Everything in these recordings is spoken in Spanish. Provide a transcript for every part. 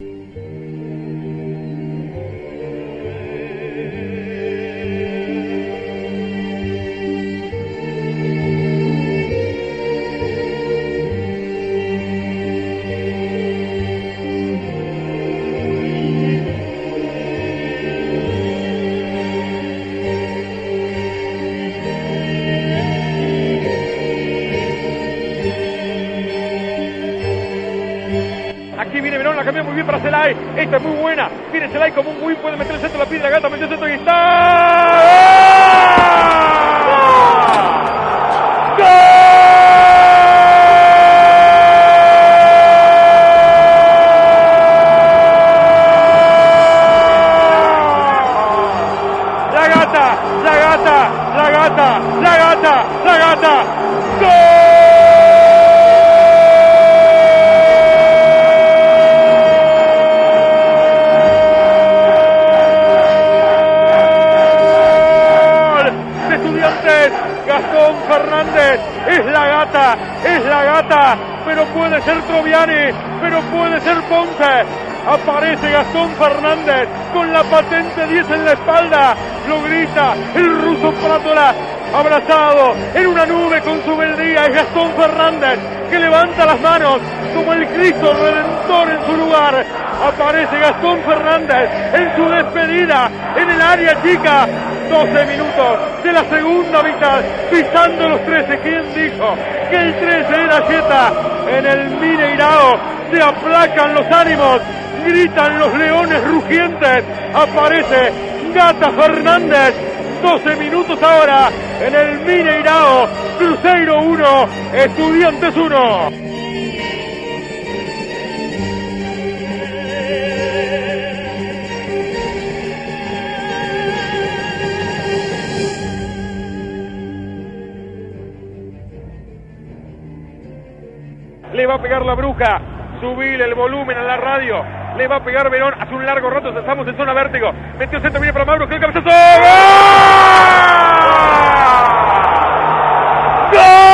嗯 Esta es muy buena. Viene Celay como un win, puede meter el centro, la pide la gata, metió el centro y está. Fernández, es la gata, es la gata, pero puede ser Troviani, pero puede ser Ponce. Aparece Gastón Fernández con la patente 10 en la espalda, lo grita el ruso Prátola, abrazado en una nube con su beldía, es Gastón Fernández que levanta las manos como el Cristo Redentor en su lugar. Aparece Gastón Fernández en su despedida en el área chica. 12 minutos de la segunda mitad, pisando los 13. ¿Quién dijo que el 13 era Jeta? En el Mineirao se aplacan los ánimos, gritan los leones rugientes. Aparece Gata Fernández 12 minutos ahora en el Mineirao. Cruzeiro 1, Estudiantes 1. Va a pegar la bruja. Subir el volumen a la radio. Le va a pegar Verón. Hace un largo rato estamos en zona vértigo. Metió centro, viene para Mauro. Que el cabezazo. ¡Gol! ¡Gol!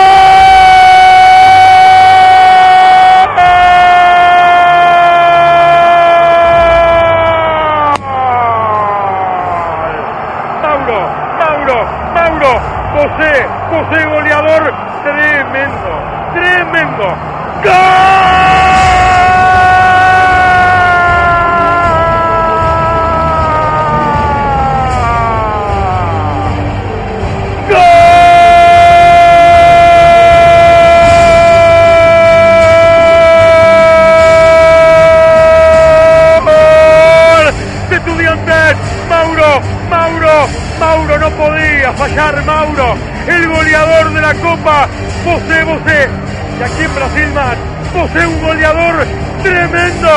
José, José goleador. Tremendo, tremendo. Mauro, Mauro, Mauro no podía fallar Mauro, el goleador de la Copa. José, José, y aquí en Brasil José un goleador tremendo.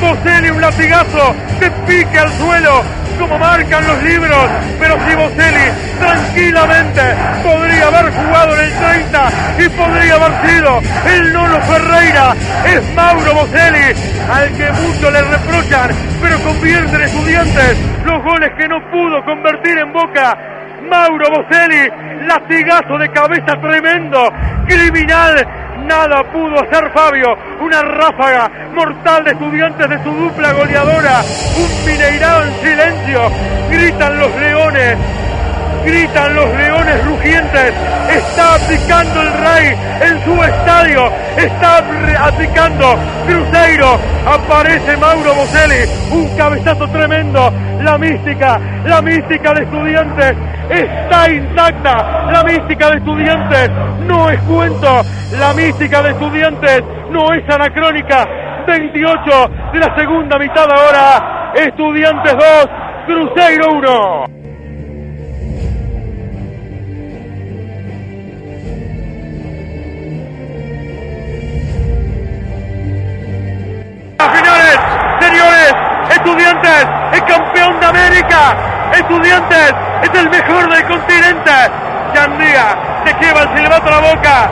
Boselli un latigazo de pique al suelo, como marcan los libros. Pero si Boselli tranquilamente podría haber jugado en el 30 y podría haber sido el Nono Ferreira, es Mauro Boselli, al que mucho le reprochan, pero convierte en estudiantes los goles que no pudo convertir en boca. Mauro Boselli, latigazo de cabeza tremendo, criminal, nada pudo hacer Fabio, una ráfaga mortal de estudiantes de su dupla goleadora, un Mineirao en silencio, gritan los leones, gritan los leones rugientes, está aplicando el rey en su estadio, está aplicando Cruzeiro, aparece Mauro Boselli, un cabezazo tremendo, la mística, la mística de estudiantes está intacta, la mística de estudiantes. No es cuento, la mística de estudiantes no es anacrónica, 28 de la segunda mitad ahora, estudiantes 2, Cruzeiro 1. Señores, estudiantes, el campeón de América, estudiantes, es el mejor del continente. Chandía se lleva el silbato a la boca,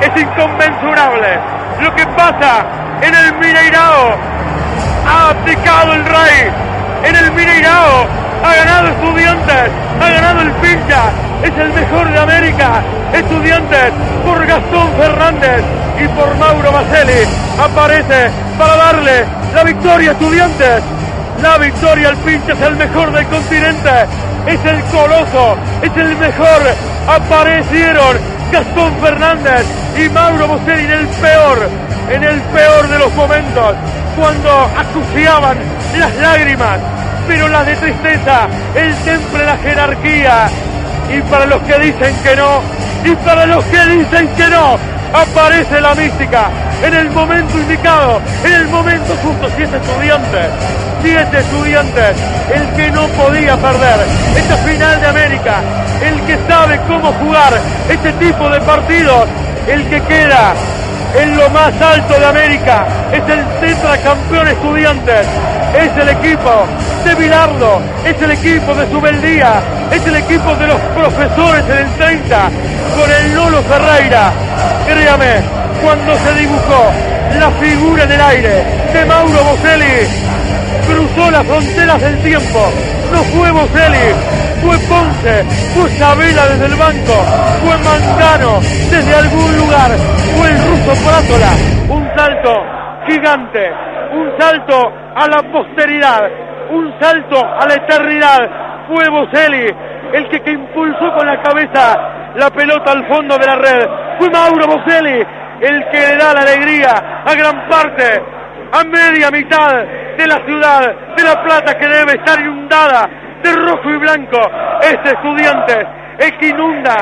es inconmensurable. Lo que pasa en el Mineirao, ha aplicado el rey, en el Mineirao, ha ganado estudiantes, ha ganado el pincha, es el mejor de América. Estudiantes por Gastón Fernández y por Mauro Maselli aparece para darle la victoria a Estudiantes. La victoria al pinche es el mejor del continente. Es el coloso, es el mejor. Aparecieron Gastón Fernández y Mauro Boselli en el peor, en el peor de los momentos, cuando acuciaban las lágrimas, pero las de tristeza, el temple la jerarquía. Y para los que dicen que no, y para los que dicen que no, aparece la mística en el momento indicado, en el momento justo, si es estudiante, si es estudiante, el que no podía perder esta final de América, el que sabe cómo jugar este tipo de partidos, el que queda en lo más alto de América, es el tetracampeón estudiantes, es el equipo de Bilardo, es el equipo de Subeldía, es el equipo de los profesores en el 30, con el Lolo Ferreira. Créame, cuando se dibujó la figura en el aire de Mauro Boselli, cruzó las fronteras del tiempo. No fue Boselli, fue Ponce, fue Sabela desde el banco, fue Mangano desde algún lugar, fue el ruso Prátola. Un salto gigante, un salto a la posteridad, un salto a la eternidad. Fue Boselli el que, que impulsó con la cabeza la pelota al fondo de la red. Fue Mauro Boselli el que le da la alegría a gran parte, a media mitad de la ciudad de La Plata que debe estar inundada de rojo y blanco. Este estudiante, el que inunda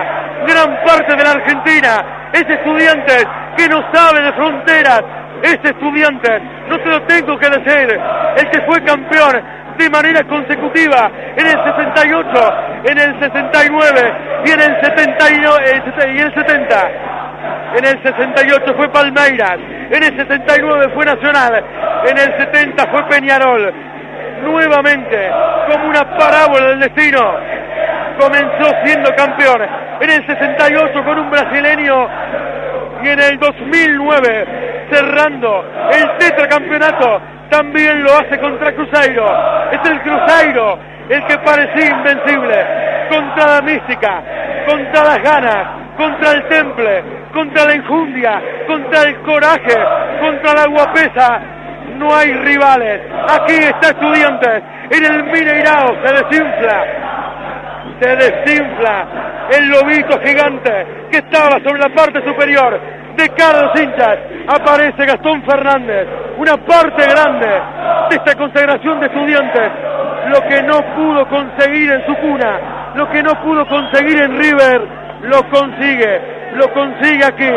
gran parte de la Argentina, ese estudiante que no sabe de fronteras, ese estudiante, no te lo tengo que decir, el que fue campeón de manera consecutiva en el 68, en el 69 y en el 79 y el 70. En el 68 fue Palmeiras, en el 69 fue Nacional, en el 70 fue Peñarol. Nuevamente, como una parábola del destino, comenzó siendo campeón. En el 68 con un brasileño y en el 2009 cerrando el tetracampeonato también lo hace contra Cruzeiro. Es el Cruzeiro el que parecía invencible contra la mística, contra las ganas, contra el temple, contra la injundia, contra el coraje, contra la guapesa. No hay rivales. Aquí está Estudiantes. En el Mineirao se desinfla. Se desinfla el lobito gigante que estaba sobre la parte superior de cada hinchas. Aparece Gastón Fernández. Una parte grande de esta consagración de Estudiantes. Lo que no pudo conseguir en su cuna. Lo que no pudo conseguir en River. Lo consigue lo consigue aquí,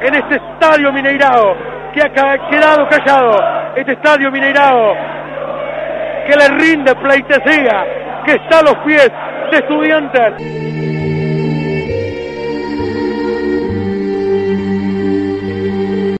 en este estadio Mineirao, que ha quedado callado, este estadio Mineirao, que le rinde pleitesía, que está a los pies de estudiantes.